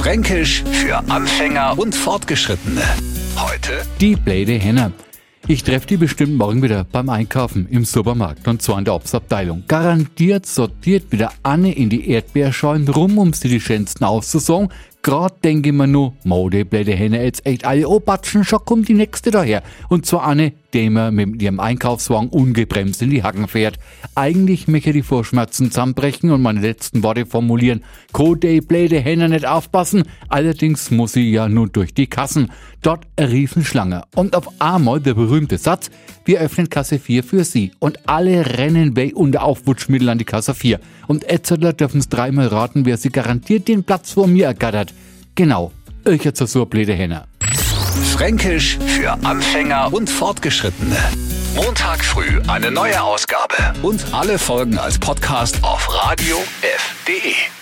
Fränkisch für Anfänger und Fortgeschrittene. Heute Die blöde Henne. Ich treffe die bestimmt morgen wieder beim Einkaufen im Supermarkt und zwar in der Obstabteilung. Garantiert sortiert wieder Anne in die Erdbeerschalen rum, um sie die schönsten auszusagen. Grad denke mir nur, Mode, blöde Henne, jetzt echt alle obatschen, schon kommt die nächste daher. Und zwar Anne, die immer mit ihrem Einkaufswagen ungebremst in die Hacken fährt. Eigentlich möchte die Vorschmerzen zusammenbrechen und meine letzten Worte formulieren. Code, blöde Henne, nicht aufpassen. Allerdings muss sie ja nur durch die Kassen. Dort eine Riesenschlange. Und auf einmal der berühmte Satz, wir öffnen Kasse 4 für Sie. Und alle rennen weg unter Aufwutschmittel an die Kasse 4. Und Etzeler dürfen es dreimal raten, wer sie garantiert den Platz vor mir ergattert. Genau, ich jetzt so blöde Henne. Fränkisch für Anfänger und Fortgeschrittene. Montag früh eine neue Ausgabe und alle Folgen als Podcast auf radiof.de.